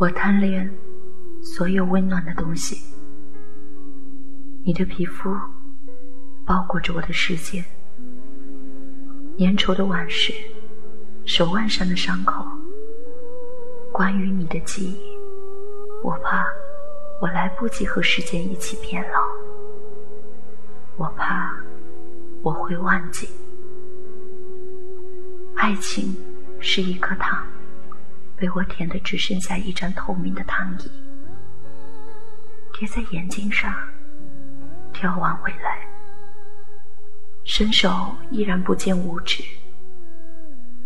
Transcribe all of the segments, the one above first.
我贪恋所有温暖的东西，你的皮肤包裹着我的世界，粘稠的往事，手腕上的伤口，关于你的记忆，我怕我来不及和时间一起变老，我怕我会忘记，爱情是一颗糖。被我舔得只剩下一张透明的糖衣，贴在眼睛上，眺望未来。伸手依然不见五指。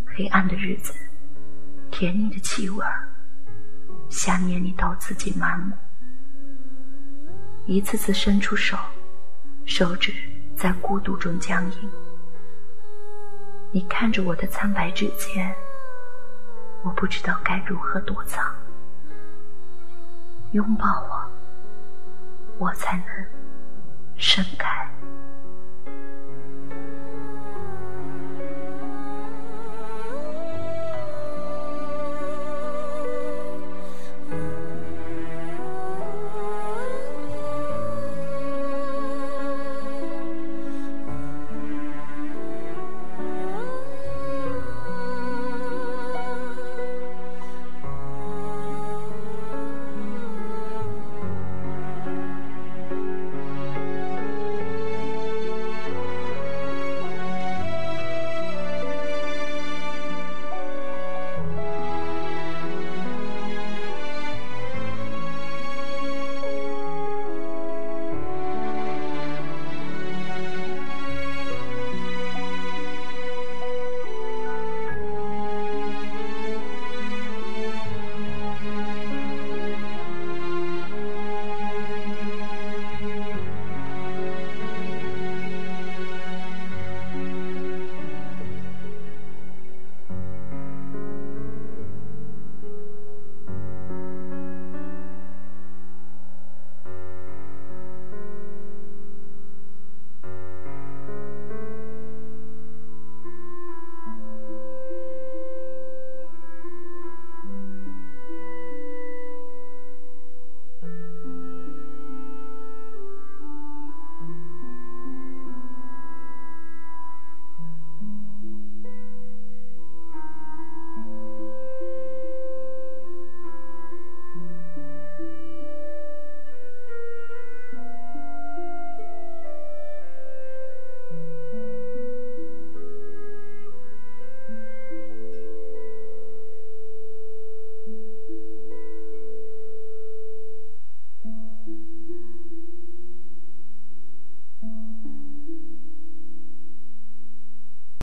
黑暗的日子，甜腻的气味儿，想念你到自己麻木。一次次伸出手，手指在孤独中僵硬。你看着我的苍白指尖。我不知道该如何躲藏，拥抱我，我才能盛开。